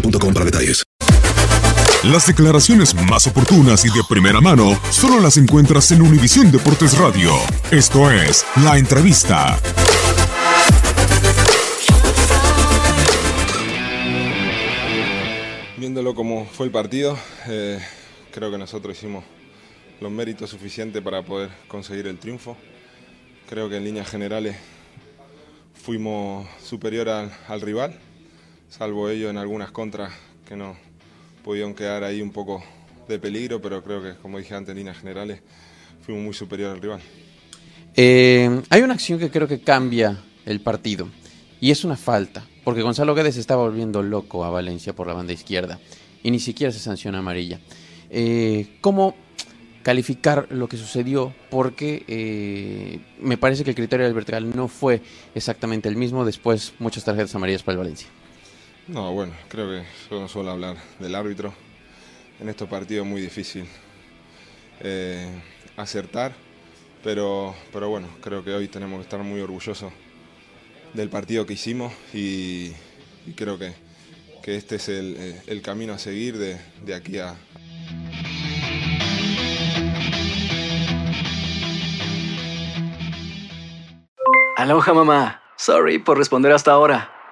boostmobile.com para detalles. Las declaraciones más oportunas y de primera mano solo las encuentras en Univisión Deportes Radio. Esto es La Entrevista. Viéndolo como fue el partido, eh, creo que nosotros hicimos los méritos suficientes para poder conseguir el triunfo. Creo que en líneas generales fuimos superior al, al rival, salvo ellos en algunas contras que no pudieron quedar ahí un poco de peligro, pero creo que, como dije antes, en líneas generales fuimos muy superior al rival. Eh, hay una acción que creo que cambia el partido y es una falta, porque Gonzalo Guedes estaba volviendo loco a Valencia por la banda izquierda y ni siquiera se sanciona amarilla. Eh, ¿Cómo calificar lo que sucedió? Porque eh, me parece que el criterio del vertical no fue exactamente el mismo, después muchas tarjetas amarillas para el Valencia. No, bueno, creo que yo no suelo hablar del árbitro. En estos partidos es muy difícil eh, acertar, pero, pero bueno, creo que hoy tenemos que estar muy orgullosos del partido que hicimos y, creo que, que este es el, eh, el camino a seguir de, de aquí a, Aloha mamá. Sorry por responder hasta ahora.